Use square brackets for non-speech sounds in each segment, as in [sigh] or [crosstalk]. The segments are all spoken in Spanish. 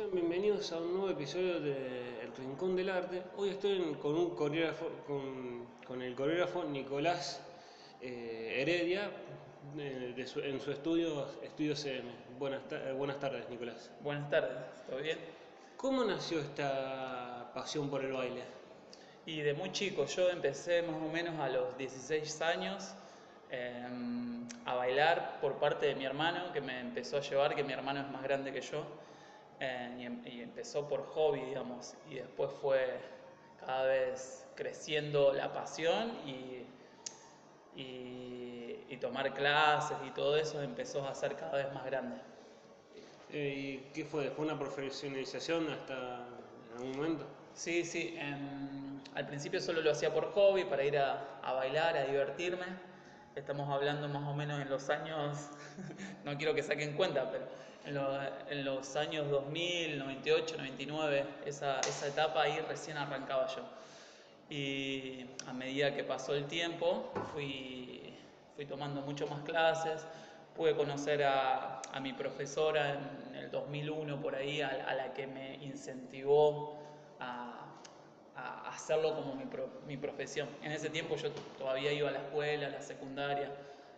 Sean bienvenidos a un nuevo episodio de El Rincón del Arte. Hoy estoy en- con un coreógrafo, con, con el coreógrafo Nicolás eh, Heredia eh, de su- en su estudio, estudio CM. Buenas, ta- eh, buenas tardes, Nicolás. Buenas tardes, ¿todo bien? ¿Cómo nació esta pasión por el baile? Y de muy chico, yo empecé más o menos a los 16 años eh, a bailar por parte de mi hermano, que me empezó a llevar, que mi hermano es más grande que yo, eh, y, em- y empezó por hobby, digamos, y después fue cada vez creciendo la pasión y, y, y tomar clases y todo eso empezó a ser cada vez más grande. ¿Y qué fue? ¿Fue una profesionalización hasta algún momento? Sí, sí. em, al principio solo lo hacía por hobby, para ir a, a bailar, a divertirme. Estamos hablando más o menos en los años, [laughs] no quiero que saquen cuenta, pero en, lo- en los años 2000, 98, 99, esa, esa etapa ahí recién arrancaba yo. Y a medida que pasó el tiempo, fui, fui tomando mucho más clases, pude conocer a, a mi profesora en el 2001 por ahí, a, a la que me incentivó a, a hacerlo como mi, pro- mi profesión. En ese tiempo yo todavía iba a la escuela, a la secundaria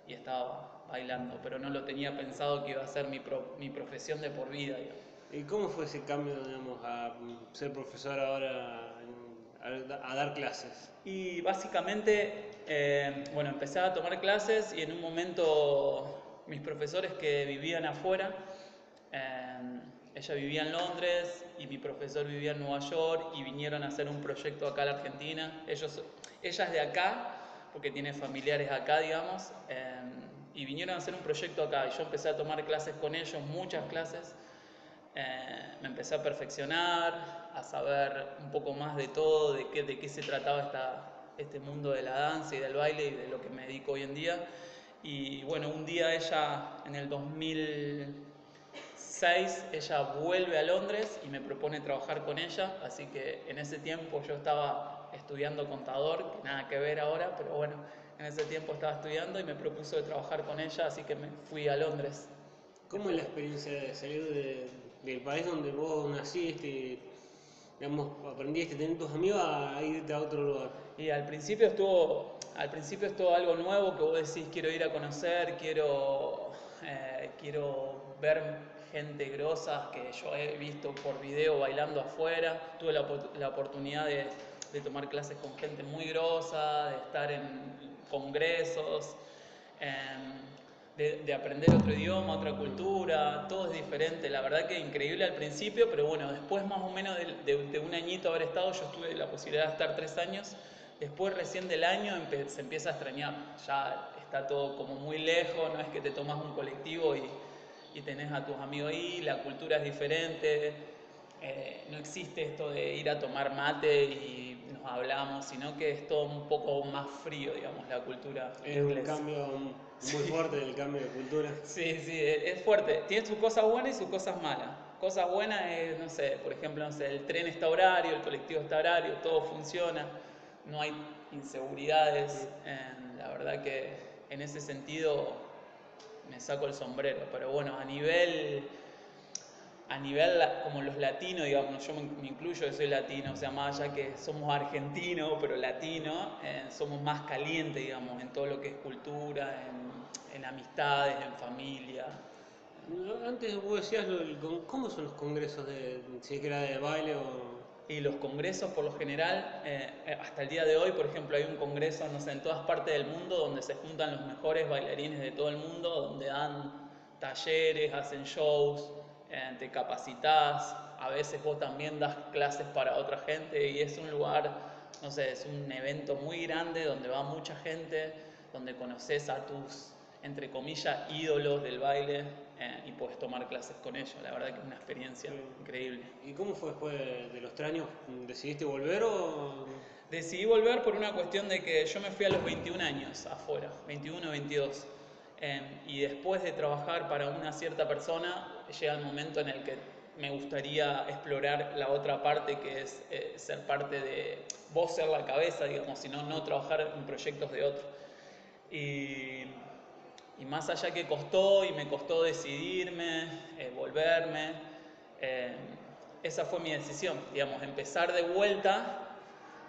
y estaba bailando, pero no lo tenía pensado que iba a ser mi, pro- mi profesión de por vida. digamos. ¿Y cómo fue ese cambio, digamos, a ser profesor ahora, a dar clases? Y básicamente, eh, bueno, empecé a tomar clases y en un momento mis profesores que vivían afuera, eh, ella vivía en Londres y mi profesor vivía en Nueva York y vinieron a hacer un proyecto acá a la Argentina. Ellos, ella es de acá, porque tiene familiares acá, digamos, eh, y vinieron a hacer un proyecto acá y yo empecé a tomar clases con ellos, muchas clases. Eh, me empecé a perfeccionar, a saber un poco más de todo, de qué, de qué se trataba esta, este mundo de la danza y del baile y de lo que me dedico hoy en día. Y bueno, un día ella, en el 2006, ella vuelve a Londres y me propone trabajar con ella, así que en ese tiempo yo estaba estudiando contador, que nada que ver ahora, pero bueno, en ese tiempo estaba estudiando y me propuso de trabajar con ella, así que me fui a Londres. ¿Cómo es la experiencia de salir de- del país donde vos naciste, digamos, aprendiste, tener tus amigos, a irte a otro lugar? Y al principio estuvo, al principio estuvo algo nuevo que vos decís quiero ir a conocer, quiero, eh, quiero ver gente grosa que yo he visto por video bailando afuera. Tuve la, la oportunidad de, de tomar clases con gente muy grosa, de estar en congresos, em, de, de aprender otro idioma, otra cultura, todo es diferente. La verdad que increíble al principio, pero bueno, después más o menos de, de- de un añito haber estado, yo tuve la posibilidad de estar tres años. Después recién del año se empieza a extrañar, ya está todo como muy lejos, no es que te tomas un colectivo y, y tenés a tus amigos ahí, la cultura es diferente, eh, no existe esto de ir a tomar mate y hablamos, sino que es todo un poco más frío, digamos, la cultura Es un cambio muy fuerte del cambio de cultura. Sí, sí, es fuerte. Tiene sus cosas buenas y sus cosas malas. Cosas buenas es, no sé, por ejemplo, no sé, el tren está horario, el colectivo está horario, todo funciona, no hay inseguridades. eh, la verdad que en ese sentido me saco el sombrero. Pero bueno, a nivel, a nivel como los latinos, digamos, yo me, incluyo que soy latino, o sea, más allá que somos argentinos, pero latinos, eh, somos más calientes, digamos, en todo lo que es cultura, en, en amistades, en familia. Antes vos decías, lo del ¿cómo son los congresos de, si es que era de baile o...? Y los congresos, por lo general, eh, eh, hasta el día de hoy, por ejemplo, hay un congreso, no sé, en todas partes del mundo donde se juntan los mejores bailarines de todo el mundo, donde dan talleres, hacen shows, eh, te capacitas, a veces vos también das clases para otra gente y es un lugar, no sé, es un evento muy grande donde va mucha gente, donde conoces a tus, entre comillas, ídolos del baile eh, y puedes tomar clases con ellos. La verdad que es una experiencia Sí. increíble. ¿Y cómo fue después de, de los tres años? ¿Decidiste volver o...? Decidí volver por una cuestión de que yo me fui a los 21 años afuera, 21, 22. eh, y después de trabajar para una cierta persona, llega el momento en el que me gustaría explorar la otra parte, que es eh, ser parte de vos ser la cabeza, digamos, sino no trabajar en proyectos de otro. Y, y más allá que costó y me costó decidirme, eh, volverme, eh, esa fue mi decisión, digamos, empezar de vuelta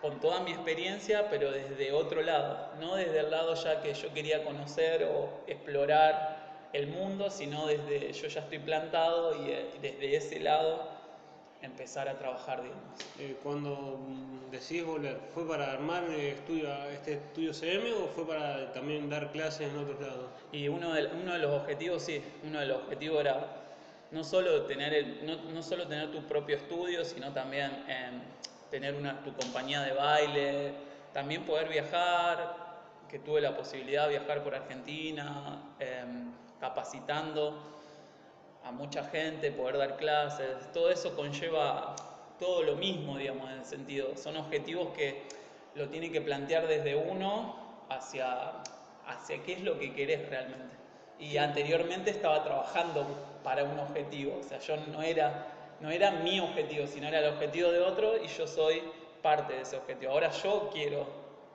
con toda mi experiencia, pero desde otro lado, no desde el lado ya que yo quería conocer o explorar el mundo, sino desde yo ya estoy plantado y eh, desde ese lado empezar a trabajar, digamos. Eh, cuando mm, volver, ¿fue para armar estudio, este estudio CM o fue para también dar clases en otros lados? Y uno de, uno de los objetivos, sí, uno de los objetivos era no solo tener, el, no, no solo tener tu propio estudio, sino también em, tener una, tu compañía de baile, también poder viajar, que tuve la posibilidad de viajar por Argentina, em, capacitando a mucha gente, poder dar clases, todo eso conlleva todo lo mismo, digamos, en el sentido, son objetivos que lo tiene que plantear desde uno hacia, hacia qué es lo que querés realmente. Y anteriormente estaba trabajando para un objetivo, o sea, yo no era, no era mi objetivo, sino era el objetivo de otro y yo soy parte de ese objetivo. Ahora yo quiero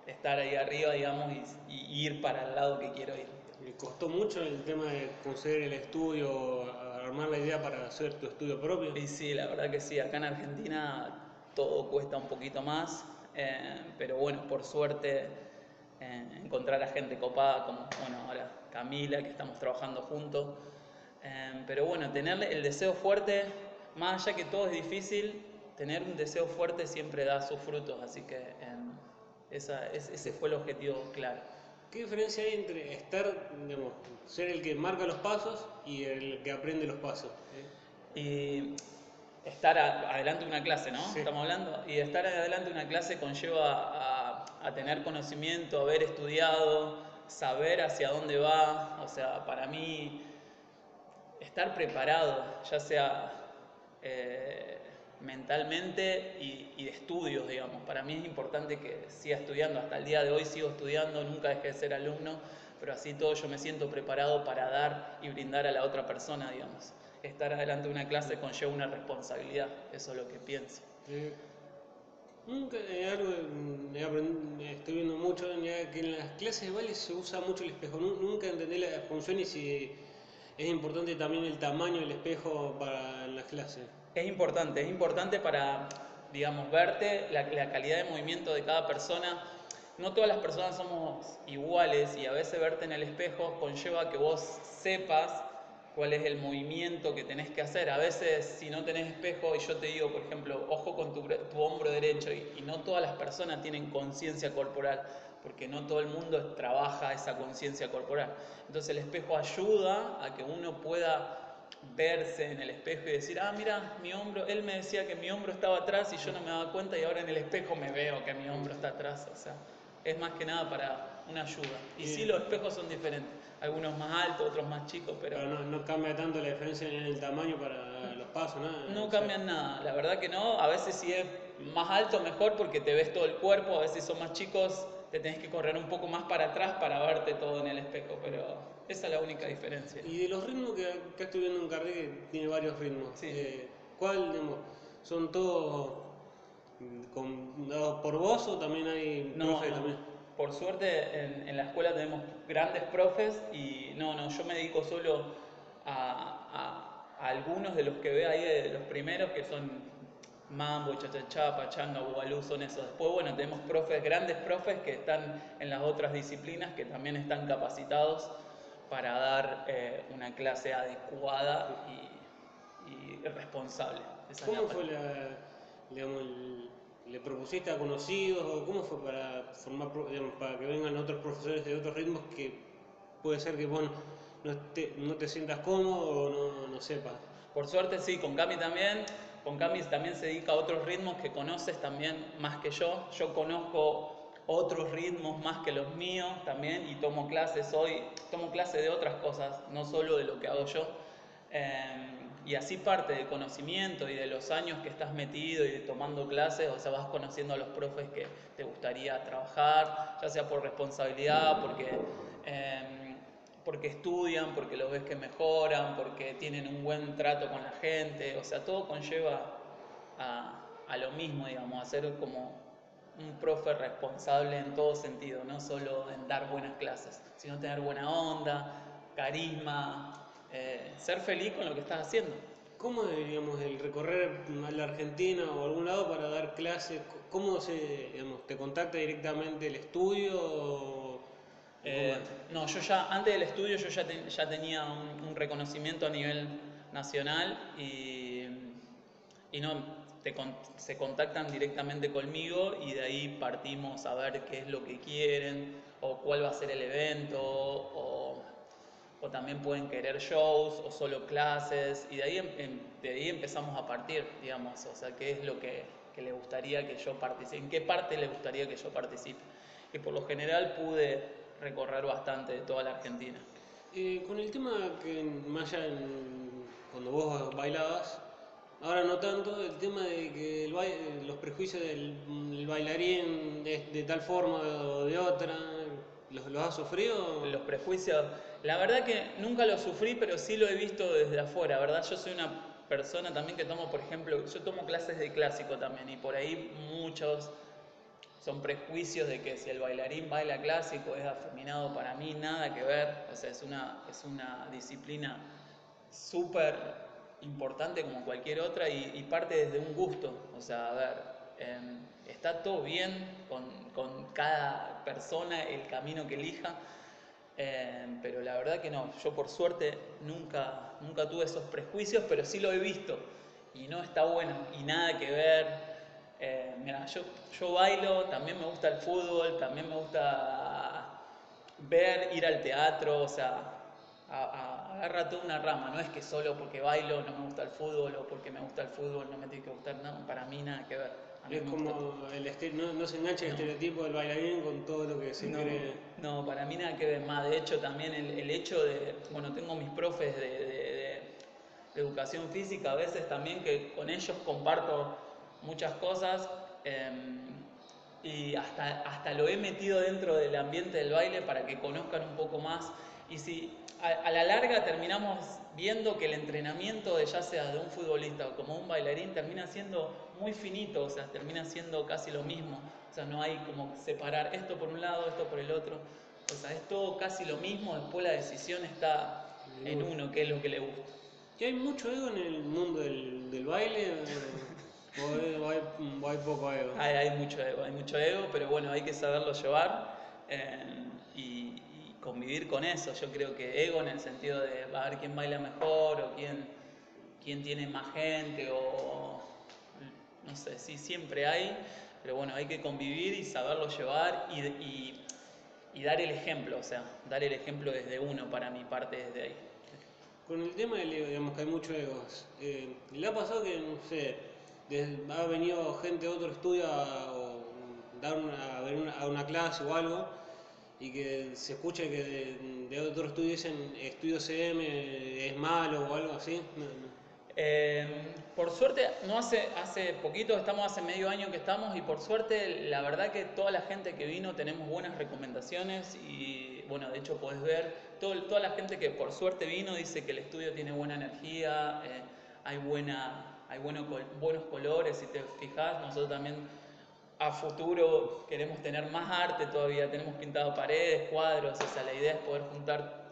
estar ahí arriba, digamos, y, y ir para el lado que quiero ir. ¿Le costó mucho el tema de conseguir el estudio, armar la idea para hacer tu estudio propio? Y sí, la verdad que sí, acá en Argentina todo cuesta un poquito más, eh, pero bueno, por suerte eh, encontrar a gente copada como, bueno, ahora Camila, que estamos trabajando juntos. Eh, pero bueno, tener el deseo fuerte, más allá que todo es difícil, tener un deseo fuerte siempre da sus frutos, así que ese fue el objetivo claro. ¿Qué diferencia hay entre estar, digamos, ser el que marca los pasos y el que aprende los pasos? Y estar adelante de una clase, ¿no? Estamos hablando. Y estar adelante de una clase conlleva a, tener conocimiento, haber estudiado, saber hacia dónde va. O sea, para mí, estar preparado, ya sea eh, mentalmente y, de estudios, digamos. Para mí es importante que siga estudiando, hasta el día de hoy sigo estudiando, nunca dejé de ser alumno, pero así todo yo me siento preparado para dar y brindar a la otra persona, digamos. Estar adelante de una clase conlleva una responsabilidad, eso es lo que pienso. nunca, algo estoy viendo mucho, que en las clases de baile se usa mucho el espejo, nunca entendí la función y si es importante también el tamaño del espejo para Es importante, es importante para, digamos, verte la, calidad de movimiento de cada persona. No todas las personas somos iguales y a veces verte en el espejo conlleva que vos sepas cuál es el movimiento que tenés que hacer. A veces si no tenés espejo y yo te digo, por ejemplo, ojo con tu, hombro derecho y, no todas las personas tienen conciencia corporal porque no todo el mundo trabaja esa conciencia corporal. Entonces el espejo ayuda a que uno pueda verse en el espejo y decir, ah, mira, mi hombro, él me decía que mi hombro estaba atrás y yo no me daba cuenta y ahora en el espejo me veo que mi hombro está atrás. O sea, es más que nada para una ayuda. Y sí, los espejos son diferentes, algunos más altos, otros más chicos, pero... no, no, cambia tanto la diferencia en el tamaño para los pasos, ¿no? No cambian nada, la verdad que no. A veces si es más alto mejor porque te ves todo el cuerpo, a veces son más chicos, te tenés que correr un poco más para atrás para verte todo en el espejo, pero esa es la única diferencia. Y de los ritmos que acá estoy viendo un carril que tiene varios ritmos, eh, ¿cuál, digamos, son todos dados por vos o también hay no, También? Por suerte en, la escuela tenemos grandes profes y no, no, yo me dedico solo a, algunos de los que ve ahí, de los primeros que son Mambo, Chachachá, Pachanga, Bubalú, son esos. Después, bueno, tenemos profes, grandes profes que están en las otras disciplinas que también están capacitados para dar eh, una clase adecuada y, responsable. ¿Cómo fue la, digamos, le propusiste a conocidos o cómo fue para formar, para que vengan otros profesores de otros ritmos que puede ser que vos no te, no te sientas cómodo o no, no sepas? Por suerte sí, con Cami también. Con Cami también se dedica a otros ritmos que conoces también más que yo. Yo conozco otros ritmos más que los míos también y tomo clases hoy, tomo clases de otras cosas, no solo de lo que hago yo. Em, y así parte del conocimiento y de los años que estás metido y tomando clases, o sea, vas conociendo a los profes que te gustaría trabajar, ya sea por responsabilidad, porque, em, porque estudian, porque los ves que mejoran, porque tienen un buen trato con la gente, o sea, todo conlleva a, a lo mismo, digamos, a ser como un profe responsable en todo sentido, no solo en dar buenas clases, sino tener buena onda, carisma, eh, ser feliz con lo que estás haciendo. ¿Cómo deberíamos el recorrer a la Argentina o a algún lado para dar clases? ¿Cómo se, digamos, te contacta directamente el estudio? Eh, no, yo ya, antes del estudio yo ya, ya tenía un, reconocimiento a nivel nacional y, y no, se contactan directamente conmigo y de ahí partimos a ver qué es lo que quieren o cuál va a ser el evento o, o también pueden querer shows o solo clases y de ahí, em, em, de ahí empezamos a partir, digamos, o sea, qué es lo que, que le gustaría que yo participe, en qué parte le gustaría que yo participe. Y por lo general pude recorrer bastante de toda la Argentina. Eh, con el tema que más allá cuando vos bailabas, Ahora no tanto, el tema de que el los prejuicios del bailarín de tal forma o de otra, ¿los, ¿los has sufrido? Los prejuicios, la verdad que nunca los sufrí, pero sí lo he visto desde afuera, ¿verdad? Yo soy una persona también que tomo, por ejemplo, yo tomo clases de clásico también y por ahí muchos son prejuicios de que si el bailarín baila clásico es afeminado para mí, nada que ver, o sea, es una, es una disciplina súper importante como cualquier otra y, parte desde un gusto. O sea, a ver, em, está todo bien con, con, cada persona, el camino que elija, em, pero la verdad que no. Yo por suerte nunca, nunca tuve esos prejuicios, pero sí lo he visto y no está bueno y nada que ver. Eh, mira, yo, yo bailo, también me gusta el fútbol, también me gusta ver, ir al teatro, o sea, agarra toda una rama, no es que solo porque bailo no me gusta el fútbol o porque me gusta el fútbol no me tiene que gustar, nada, para mí nada que ver. Es como el no, no, se engancha el estereotipo del bailarín con todo lo que se no, cree. No, para mí nada que ver más. De hecho, también el, el hecho de, bueno, tengo mis profes de, de, educación física a veces también que con ellos comparto muchas cosas. Em, y hasta, hasta lo he metido dentro del ambiente del baile para que conozcan un poco más. Y si a, la larga terminamos viendo que el entrenamiento de ya sea de un futbolista o como un bailarín termina siendo muy finito, o sea, termina siendo casi lo mismo. O sea, no hay como separar esto por un lado, esto por el otro. O sea, es todo casi lo mismo, después la decisión está en uno, que es lo que le gusta. ¿Y hay mucho ego en el mundo del, baile? ¿O hay, poco ego? Hay, mucho ego, hay mucho ego, pero bueno, hay que saberlo llevar. Eh, y, convivir con eso. Yo creo que ego en el sentido de a ver quién baila mejor o quién, quién tiene más gente o no sé, sí, siempre hay, pero bueno, hay que convivir y saberlo llevar y, y, y dar el ejemplo, o sea, dar el ejemplo desde uno para mi parte desde ahí. Con el tema del ego, digamos que hay mucho ego. Eh, ¿Le ha pasado que, no sé, ha venido gente de otro estudio a, dar una, a ver a una clase o algo y que se escuche que de, otros estudios dicen estudio CM es malo o algo así. Em, por suerte, no hace, hace poquito, estamos hace medio año que estamos y por suerte la verdad que toda la gente que vino tenemos buenas recomendaciones y bueno, de hecho podés ver, todo, toda la gente que por suerte vino dice que el estudio tiene buena energía, eh, hay, buena, hay buenos colores, si te fijas, nosotros también a futuro queremos tener más arte todavía, tenemos pintado paredes, cuadros, o sea, la idea es poder juntar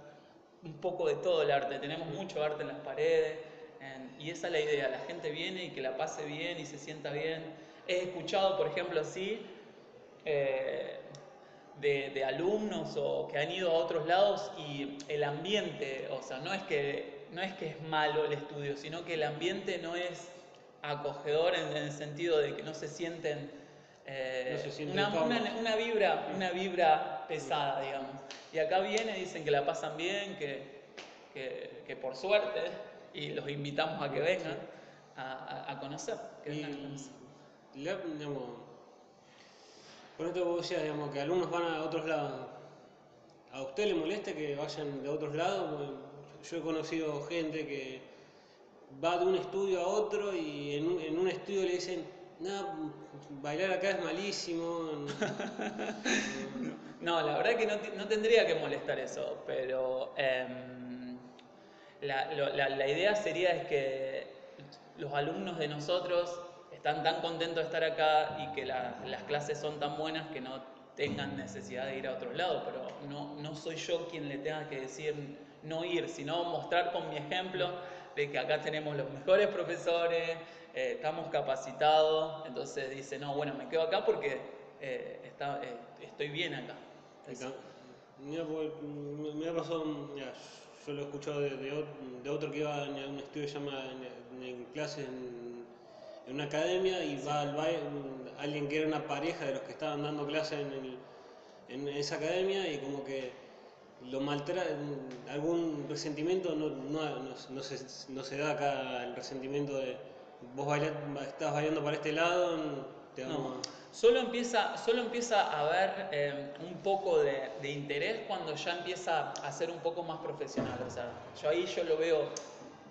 un poco de todo el arte, tenemos mucho arte en las paredes y esa es la idea, la gente viene y que la pase bien y se sienta bien. He escuchado, por ejemplo, así, eh, de, de, alumnos o que han ido a otros lados y el ambiente, o sea, no es que, no es, que es malo el estudio, sino que el ambiente no es acogedor en el sentido de que no se sienten eh, una, una, vibra, una vibra pesada, digamos. Y acá viene, dicen que la pasan bien, que, que, por suerte, y los invitamos a que vengan a, a, conocer. Que vengan a conocer. digamos, por esto vos decías, digamos, que alumnos van a otros lados. ¿A usted le molesta que vayan de otros lados? Yo he conocido gente que va de un estudio a otro y en un, en un estudio le dicen, no, bailar acá es malísimo. [laughs] no, la verdad que no, tendría que molestar eso, pero em, la, idea sería es que los alumnos de nosotros están tan contentos de estar acá y que las clases son tan buenas que no tengan necesidad de ir a otros lados, pero no, no soy yo quien le tenga que decir no ir, sino mostrar con mi ejemplo ve que acá tenemos los mejores profesores, eh, estamos capacitados, entonces dice, no, bueno, me quedo acá porque eh, está, eh, estoy bien acá. Mira, me ha pasado, yo lo he escuchado de, de, otro que iba en un estudio llama en, en clases en, una academia y va al baile, alguien que era una pareja de los que estaban dando clases en, en esa academia y como que lo maltrata, algún resentimiento no, no, no, se, no, se, da acá el resentimiento de vos estás bailando para este lado, te. Solo empieza, solo empieza a haber eh, un poco de, de, interés cuando ya empieza a ser un poco más profesional. O sea, yo ahí yo lo veo,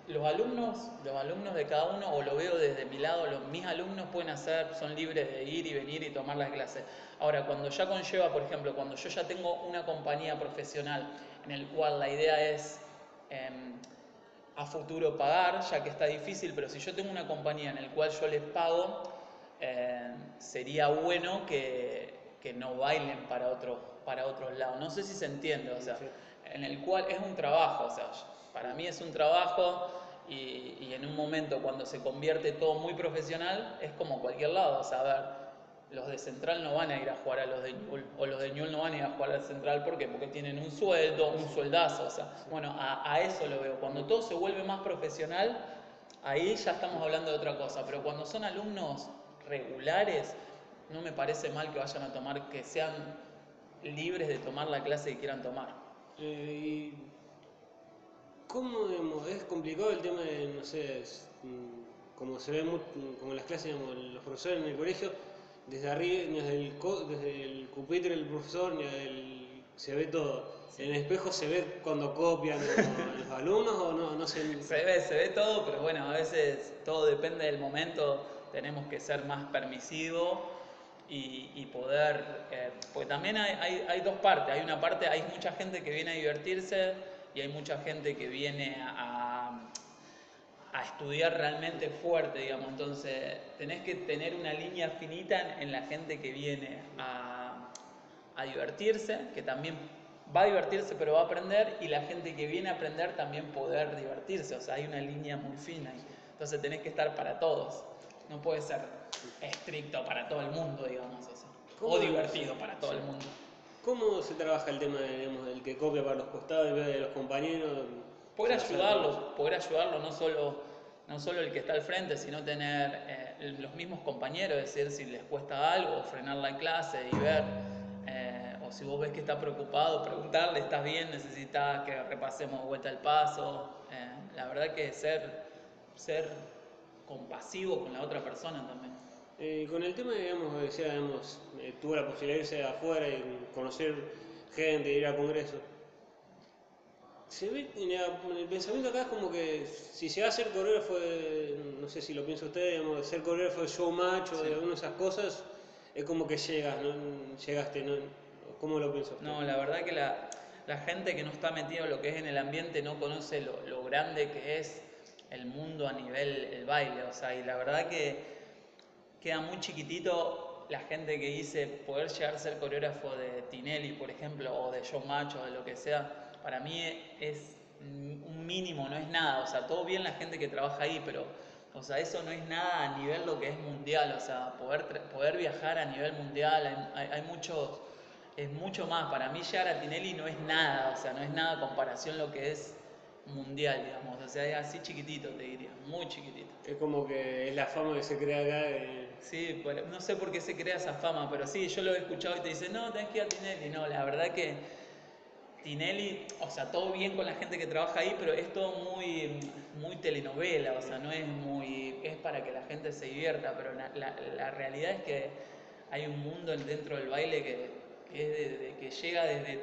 los alumnos, los alumnos de cada uno, o lo veo desde mi lado, los, mis alumnos pueden hacer, son libres de ir y venir y tomar las clases. Ahora, cuando ya conlleva, por ejemplo, cuando yo ya tengo una compañía profesional en el cual la idea es em, a futuro pagar, ya que está difícil, pero si yo tengo una compañía en el cual yo les pago, eh, sería bueno que, que, no bailen para, otro, para otros lados. No sé si se entiende, o sea, en el cual es un trabajo, o sea, para mí es un trabajo y, y, en un momento cuando se convierte todo muy profesional, es como cualquier lado, o sea, a ver, los de Central no van a ir a jugar a los de Ñul, o los de Ñul no van a ir a jugar al Central, ¿por qué? Porque tienen un sueldo, un sueldazo, o sea, bueno, a, a eso lo veo. Cuando todo se vuelve más profesional, ahí ya estamos hablando de otra cosa, pero cuando son alumnos regulares, no me parece mal que vayan a tomar, que sean libres de tomar la clase que quieran tomar. Eh, ¿Cómo es complicado el tema de, no sé, mm, como se ve como las clases, digamos, los profesores en el colegio, desde arriba, desde el, desde el pupitre del profesor, se ve todo. ¿En el espejo se ve cuando copian los, [laughs] alumnos o no? no se... se ve, se ve todo, pero bueno, a veces todo depende del momento tenemos que ser más permisivos y, poder, eh, porque también hay, hay, dos partes, hay una parte, hay mucha gente que viene a divertirse y hay mucha gente que viene a, a estudiar realmente fuerte, digamos, entonces tenés que tener una línea finita en, la gente que viene a, a divertirse, que también va a divertirse pero va a aprender y la gente que viene a aprender también poder divertirse, o sea, hay una línea muy fina, entonces tenés que estar para todos no puede ser estricto para todo el mundo, digamos así. O divertido para todo el mundo. ¿Cómo se trabaja el tema del que copia para los costados y de los compañeros? Poder ayudarlos, poder ayudarlos no solo, no solo el que está al frente, sino tener eh, los mismos compañeros, decir, si les cuesta algo, frenar la clase y ver, eh, o si vos ves que está preocupado, preguntarle, ¿estás bien? ¿Necesitas que repasemos vuelta el paso? Eh, la verdad que ser, ser compasivo con la otra persona también. Con el tema, digamos, decía, digamos, tuve la posibilidad de irse afuera y conocer gente, ir a congresos. Se ve, en el pensamiento acá es como que si se va a ser coreógrafo, no sé si lo piensa usted, digamos, ser coreógrafo de showmatch o de alguna de esas cosas, es como que llegas, ¿no? Llegaste, ¿no? ¿Cómo lo piensa No, la verdad que la, la gente que no está metida en lo que es en el ambiente no conoce lo, lo grande que es el mundo a nivel el baile, o sea, y la verdad que queda muy chiquitito la gente que dice poder llegar a ser coreógrafo de Tinelli, por ejemplo, o de John Macho, de lo que sea, para mí es un mínimo, no es nada, o sea, todo bien la gente que trabaja ahí, pero, o sea, eso no es nada a nivel lo que es mundial, o sea, poder, poder viajar a nivel mundial, hay, hay muchos, es mucho más, para mí llegar a Tinelli no es nada, o sea, no es nada comparación lo que es mundial, digamos, o sea, es así chiquitito, te diría, muy chiquitito. Es como que es la fama que se crea acá. Sí, no sé por qué se crea esa fama, pero sí, yo lo he escuchado y te dicen, no, tenés que ir a Tinelli. No, la verdad que Tinelli, o sea, todo bien con la gente que trabaja ahí, pero es todo muy, muy telenovela, o sea, no es muy, es para que la gente se divierta, pero la, realidad es que hay un mundo dentro del baile que, que, llega desde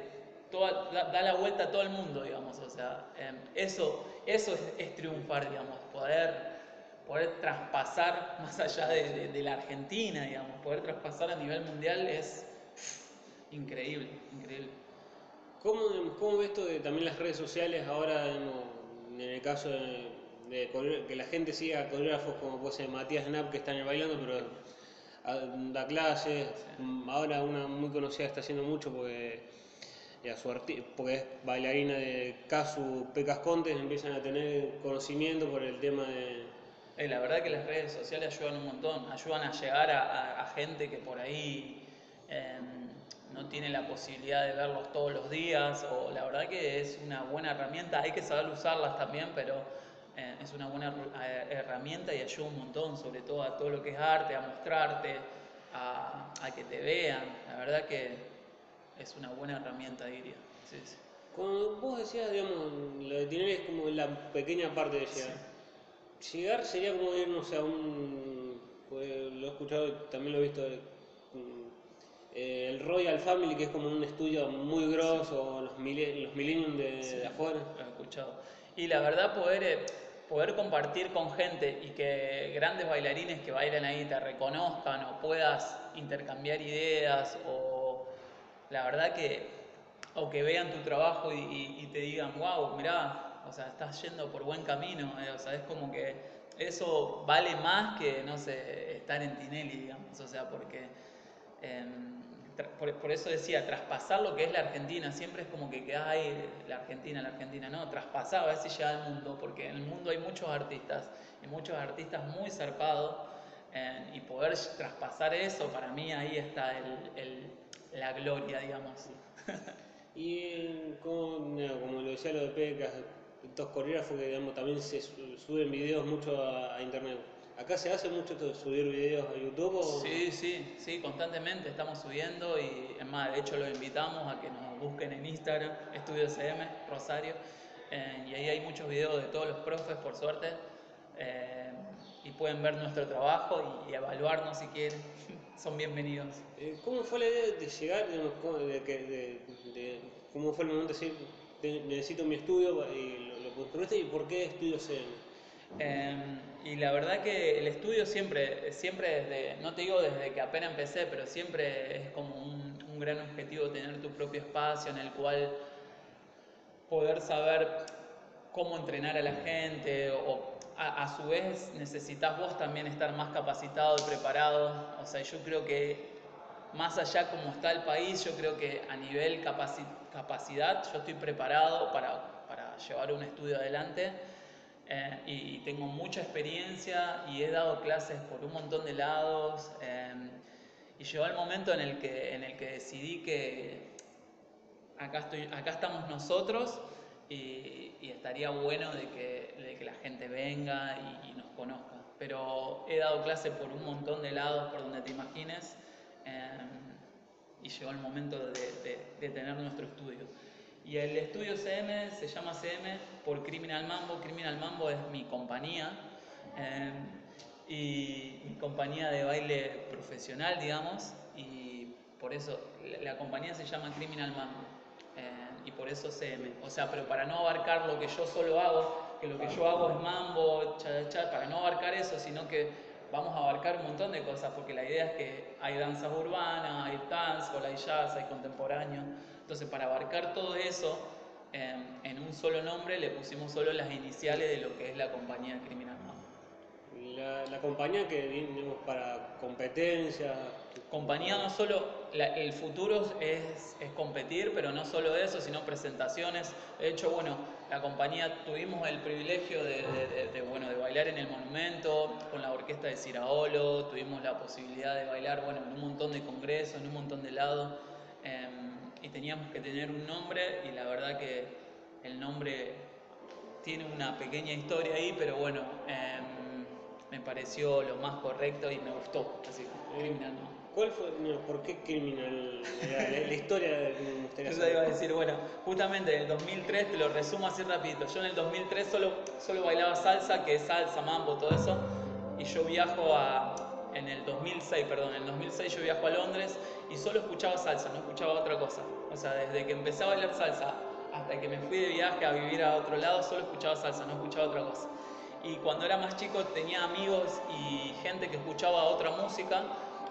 da, la vuelta a todo el mundo, digamos. O sea, em, eso, eso es, triunfar, digamos, poder, poder traspasar más allá de, la Argentina, digamos, poder traspasar a nivel mundial es increíble, increíble. ¿Cómo, cómo ves esto de también las redes sociales ahora, en el caso de, que la gente siga coreógrafos como puede ser Matías Knapp que están bailando, pero da clases, ahora una muy conocida está haciendo mucho porque y a su porque es bailarina de Casu Pecas Contes, empiezan a tener conocimiento por el tema de... Eh, la verdad que las redes sociales ayudan un montón, ayudan a llegar a, gente que por ahí eh, no tiene la posibilidad de verlos todos los días, o la verdad que es una buena herramienta, hay que saber usarlas también, pero eh, es una buena eh, herramienta y ayuda un montón, sobre todo a todo lo que es arte, a mostrarte, a, a que te vean, la verdad que es una buena herramienta, diría. Sí, sí. Cuando vos decías, digamos, lo de Tinelli es como la pequeña parte de llegar. Llegar sería como irnos a un... pues, lo he escuchado, también lo he visto, eh, el Royal Family, que es como un estudio muy grosso, los, mille- los Millennium de, Sí, de afuera. Lo he escuchado. Y la verdad, poder, eh, poder compartir con gente y que grandes bailarines que bailan ahí te reconozcan o puedas intercambiar ideas o la verdad que, o que vean tu trabajo y, y- y te digan, wow, mirá, o sea, estás yendo por buen camino, eh, o sea, es como que eso vale más que, no sé, estar en Tinelli, digamos, o sea, porque... em, por, eso decía, traspasar lo que es la Argentina, siempre es como que queda ahí la Argentina, la Argentina, no, traspasar, a ver si llega al mundo, porque en el mundo hay muchos artistas, y muchos artistas muy zarpados, eh, y poder traspasar eso, para mí ahí está el, la gloria, digamos. [laughs] Y eh, como, lo decía lo de Pecas, estos coreógrafos que digamos, también se su- suben videos mucho a internet. ¿Acá se hace mucho esto de subir videos a YouTube? O... Sí, sí, sí, constantemente estamos subiendo y es más, de hecho los invitamos a que nos busquen en Instagram, Estudio CM, Rosario, eh, y ahí hay muchos videos de todos los profes, por suerte, eh, y pueden ver nuestro trabajo y, y evaluarnos si quieren, [laughs] son bienvenidos. Eh, ¿Cómo fue la idea de llegar, de de- de- cómo fue el momento de decir, "Te- necesito mi estudio y lo, lo construiste y por qué Estudio CM? Eh, y la verdad que el estudio siempre, siempre desde, no te digo desde que apenas empecé, pero siempre es como un, gran objetivo tener tu propio espacio en el cual poder saber cómo entrenar a la gente o a, su vez necesitas vos también estar más capacitado y preparado. O sea, yo creo que más allá como está el país, yo creo que a nivel capaci- capacidad yo estoy preparado para, para llevar un estudio adelante eh, y, tengo mucha experiencia y he dado clases por un montón de lados eh, y llegó el momento en el que, en el que decidí que acá, estoy, acá estamos nosotros y, y estaría bueno de que, de que la gente venga y, y nos conozca. Pero he dado clases por un montón de lados, por donde te imagines, eh, y llegó el momento de, de- de tener nuestro estudio. Y el estudio CM se llama CM por Criminal Mambo. Criminal Mambo es mi compañía. eh, y mi compañía de baile profesional, digamos, y por eso la, la compañía se llama Criminal Mambo, eh, y por eso CM. O sea, pero para no abarcar lo que yo solo hago, que lo que yo hago es mambo, cha, cha, para no abarcar eso, sino que vamos a abarcar un montón de cosas, porque la idea es que hay danzas urbanas, hay dancehall, hay jazz, hay contemporáneo. Entonces, para abarcar todo eso, eh, en un solo nombre le pusimos solo las iniciales de lo que es la compañía Criminal. La, la compañía que digamos, para competencia, Compañía no solo, la- el futuro es, es competir, pero no solo eso, sino presentaciones. De hecho, bueno, la compañía tuvimos el privilegio de, de- de- de, bueno, de bailar en el monumento, con la orquesta de Ciraolo, tuvimos la posibilidad de bailar bueno, en un montón de congresos, en un montón de lados, em, y teníamos que tener un nombre, y la verdad que el nombre tiene una pequeña historia ahí, pero bueno, em, me pareció lo más correcto y me gustó. Así, criminal no. ¿cuál fue, no, por qué criminal? La, la- la historia de- me gustaría iba a decir, bueno, justamente en el 2003, te lo resumo así rapidito, yo en el 2003 solo, solo bailaba salsa, que es salsa, mambo, todo eso, y yo viajo a, en el 2006, perdón, en el 2006 yo viajo a Londres y solo escuchaba salsa, no escuchaba otra cosa. O sea, desde que empecé a bailar salsa hasta que me fui de viaje a vivir a otro lado, solo escuchaba salsa, no escuchaba otra cosa. Y cuando era más chico tenía amigos y gente que escuchaba otra música.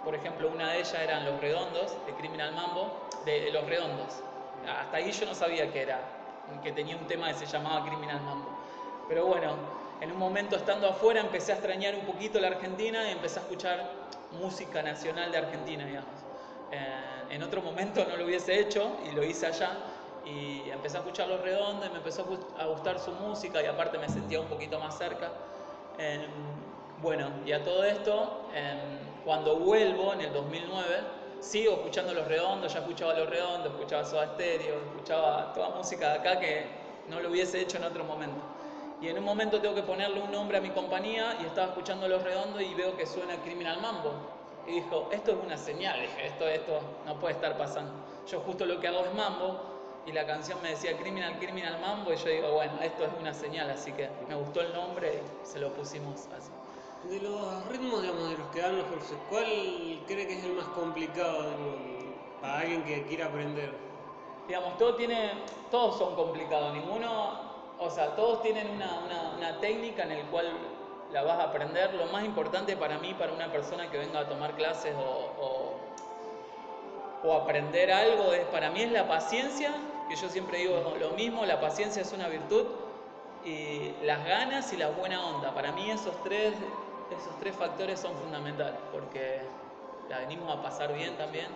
Por ejemplo, una de ellas eran Los Redondos, de Criminal Mambo, de, de Los Redondos. Hasta ahí yo no sabía que era, que tenía un tema que se llamaba Criminal Mambo. Pero bueno, en un momento estando afuera empecé a extrañar un poquito la Argentina y empecé a escuchar música nacional de Argentina, digamos. Eh, en otro momento no lo hubiese hecho y lo hice allá y empecé a escuchar Los Redondos y me empezó a gustar su música y aparte me sentía un poquito más cerca. Em, bueno, y a todo esto, em, cuando vuelvo en el 2009, sigo escuchando Los Redondos, ya escuchaba Los Redondos, escuchaba Soda Stereo, escuchaba toda música de acá que no lo hubiese hecho en otro momento. Y en un momento tengo que ponerle un nombre a mi compañía y estaba escuchando Los Redondos y veo que suena Criminal Mambo. Y dijo, esto es una señal, dije, esto, esto no puede estar pasando. Yo justo lo que hago es mambo y la canción me decía Criminal, Criminal Mambo y yo digo, bueno, esto es una señal, así que me gustó el nombre y se lo pusimos así. De los ritmos, digamos, de los que dan los cursos, ¿cuál cree que es el más complicado para alguien que quiera aprender? Digamos, todo tiene, todos son complicados, ninguno, o sea, todos tienen una, una, técnica en el cual la vas a aprender. Lo más importante para mí, para una persona que venga a tomar clases o, o, aprender algo, es, para mí es la paciencia, que yo siempre digo lo mismo, la paciencia es una virtud, y las ganas y la buena onda. Para mí esos tres, esos tres factores son fundamentales, porque la venimos a pasar bien también.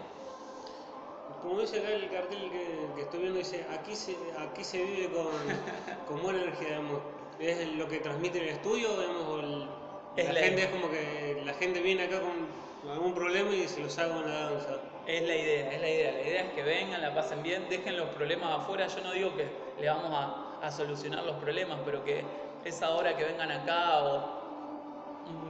Como dice acá el cartel que, estoy viendo, dice, aquí se, aquí se vive con, [laughs] con buena energía, digamos es lo que transmite el estudio, la, gente es como que la gente viene acá con algún problema y se los haga una danza. Es la idea, es la idea. La idea es que vengan, la pasen bien, dejen los problemas afuera. Yo no digo que le vamos a, solucionar los problemas, pero que esa hora que vengan acá o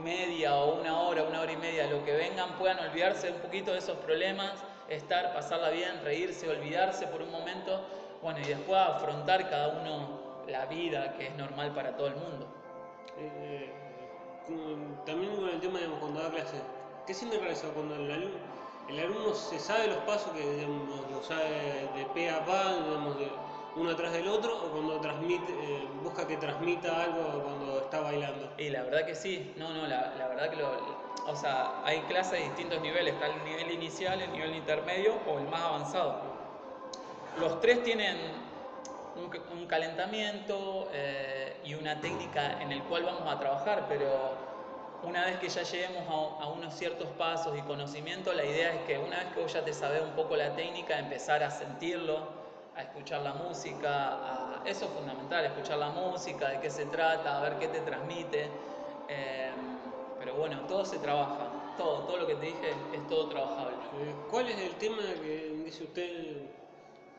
media o una hora, una hora y media, lo que vengan, puedan olvidarse un poquito de esos problemas, estar, pasarla bien, reírse, olvidarse por un momento, bueno, y después afrontar cada uno la vida que es normal para todo el mundo. Eh, también con el tema, de cuando da clase, ¿qué siente realizado cuando el alumno, el alumno se sabe los pasos que lo sabe de pe a pa, de uno atrás del otro, o cuando transmite, eh, busca que transmita algo cuando está bailando? Y la verdad que sí, no, no, la, la verdad que lo, o sea, hay clases de distintos niveles, está el nivel inicial, el nivel intermedio o el más avanzado. Los tres tienen un, calentamiento eh, y una técnica en el cual vamos a trabajar, pero una vez que ya lleguemos a, unos ciertos pasos y conocimiento, la idea es que una vez que vos ya te sabes un poco la técnica, empezar a sentirlo, a escuchar la música, eso es fundamental, escuchar la música, de qué se trata, a ver qué te transmite. Eh, pero bueno, todo se trabaja, todo, todo lo que te dije es todo trabajable. Eh, ¿Cuál es el tema que dice usted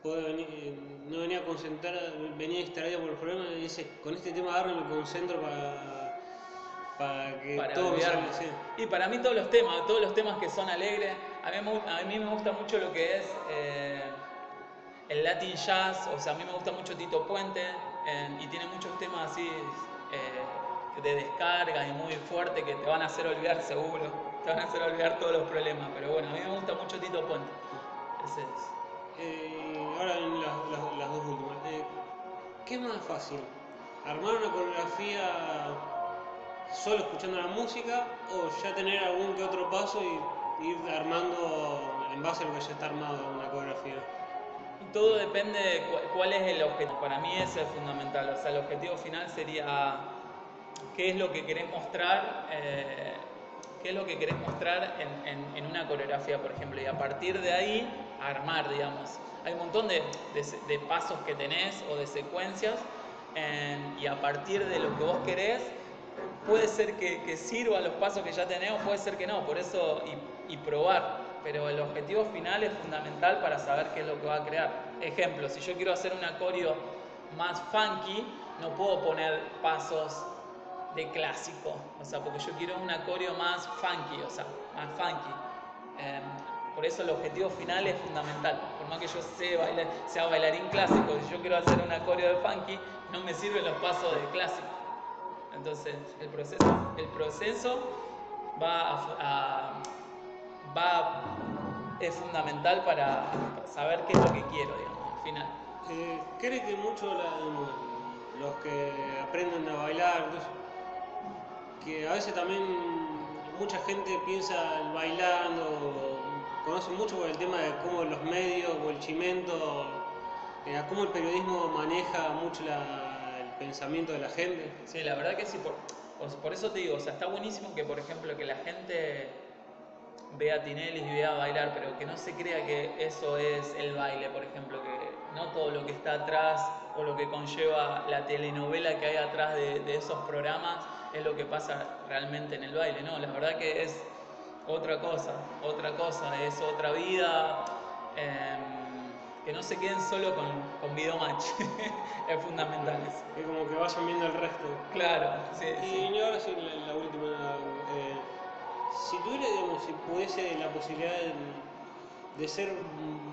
venir, no venía a concentrar, venía distraído por el problema y dice, con este tema agarro y me concentro para, para que todo me salga. Y para mí todos los temas, todos los temas que son alegres, a mí, a mí me gusta mucho lo que es eh, el Latin Jazz, o sea, a mí me gusta mucho Tito Puente y tiene muchos temas así eh, de descarga y muy fuerte que te van a hacer olvidar seguro, te van a hacer olvidar todos los problemas, pero bueno, a mí me gusta mucho Tito Puente. Eh, ahora en las, dos últimas. Eh, ¿Qué es más fácil? ¿Armar una coreografía solo escuchando la música o ya tener algún que otro paso y ir armando en base a lo que ya está armado una coreografía? Todo depende de cuál es el objetivo. Para mí ese es fundamental. O sea, el objetivo final sería qué es lo que querés mostrar, eh, qué es lo que querés mostrar en, en, una coreografía, por ejemplo. Y a partir de ahí armar, digamos. Hay un montón de, pasos que tenés o de secuencias y a partir de lo que vos querés, puede ser que, sirva los pasos que ya tenemos, puede ser que no, por eso y, probar. Pero el objetivo final es fundamental para saber qué es lo que va a crear. Ejemplo, si yo quiero hacer una coreo más funky, no puedo poner pasos de clásico, o sea, porque yo quiero una coreo más funky, o sea, más funky. Em, por eso el objetivo final es fundamental. Por más que yo sea, sea bailarín clásico, si yo quiero hacer una coreo de funky, no me sirven los pasos de clásico. Entonces, el proceso, el proceso va a, va es fundamental para saber qué es lo que quiero, digamos, al final. Eh, ¿Cree que muchos los que aprenden a bailar, que a veces también mucha gente piensa bailando conoce mucho por el tema de cómo los medios o el chimento, eh, cómo el periodismo maneja mucho el pensamiento de la gente. Sí, la verdad que sí, por, por, eso te digo, o sea, está buenísimo que, por ejemplo, que la gente vea Tinelli y vea bailar, pero que no se crea que eso es el baile, por ejemplo, que no todo lo que está atrás o lo que conlleva la telenovela que hay atrás de, esos programas es lo que pasa realmente en el baile, no, la verdad que es otra cosa, otra cosa, es otra vida. Em, que no se queden solo con, con video match, [laughs] es fundamental. Es como que vayan viendo el resto. Claro, sí. Y ahora sí, la, última. Eh, si tuviera, digamos, si pudiese la posibilidad de, ser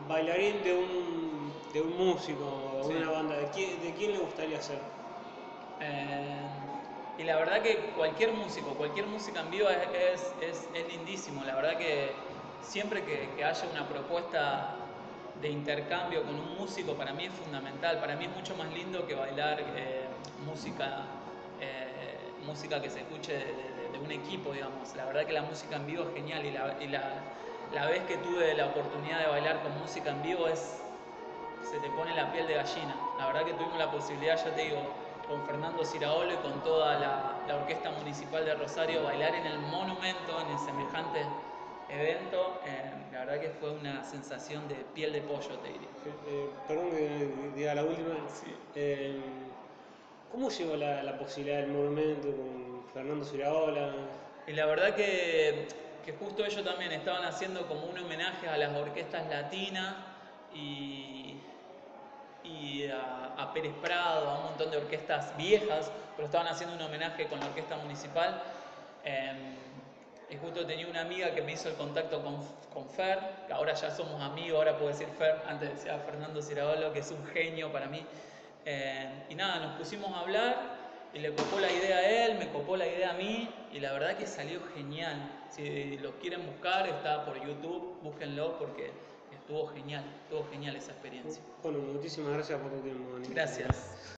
bailarín de un, de un músico o de una banda, ¿de quién, ¿de quién, le gustaría ser? Eh, y la verdad que cualquier músico, cualquier música en vivo es, es, es, lindísimo. La verdad que siempre que, que haya una propuesta de intercambio con un músico para mí es fundamental. Para mí es mucho más lindo que bailar eh, música, eh, música que se escuche de, un equipo, digamos. La verdad que la música en vivo es genial y, la, y la, la, vez que tuve la oportunidad de bailar con música en vivo es se te pone la piel de gallina. La verdad que tuvimos la posibilidad, ya te digo, con Fernando Ciraolo y con toda la, la Orquesta Municipal de Rosario, bailar en el monumento, en el semejante evento, eh, la verdad que fue una sensación de piel de pollo, te diría. Eh, perdón que diga la última. Eh, ¿Cómo llegó la, posibilidad del movimiento con Fernando Siraola? Y la verdad que, justo ellos también estaban haciendo como un homenaje a las orquestas latinas y, y a, a, Pérez Prado, a un montón de orquestas viejas, pero estaban haciendo un homenaje con la orquesta municipal. Y justo tenía una amiga que me hizo el contacto con, con Fer, que ahora ya somos amigos, ahora puedo decir Fer, antes decía Fernando Cirabolo, que es un genio para mí. Eh, y nada, nos pusimos a hablar y le copó la idea a él, me copó la idea a mí y la verdad que salió genial. Si lo quieren buscar, está por YouTube, búsquenlo porque estuvo genial, estuvo genial esa experiencia. Bueno, muchísimas gracias por tu tiempo. Gracias.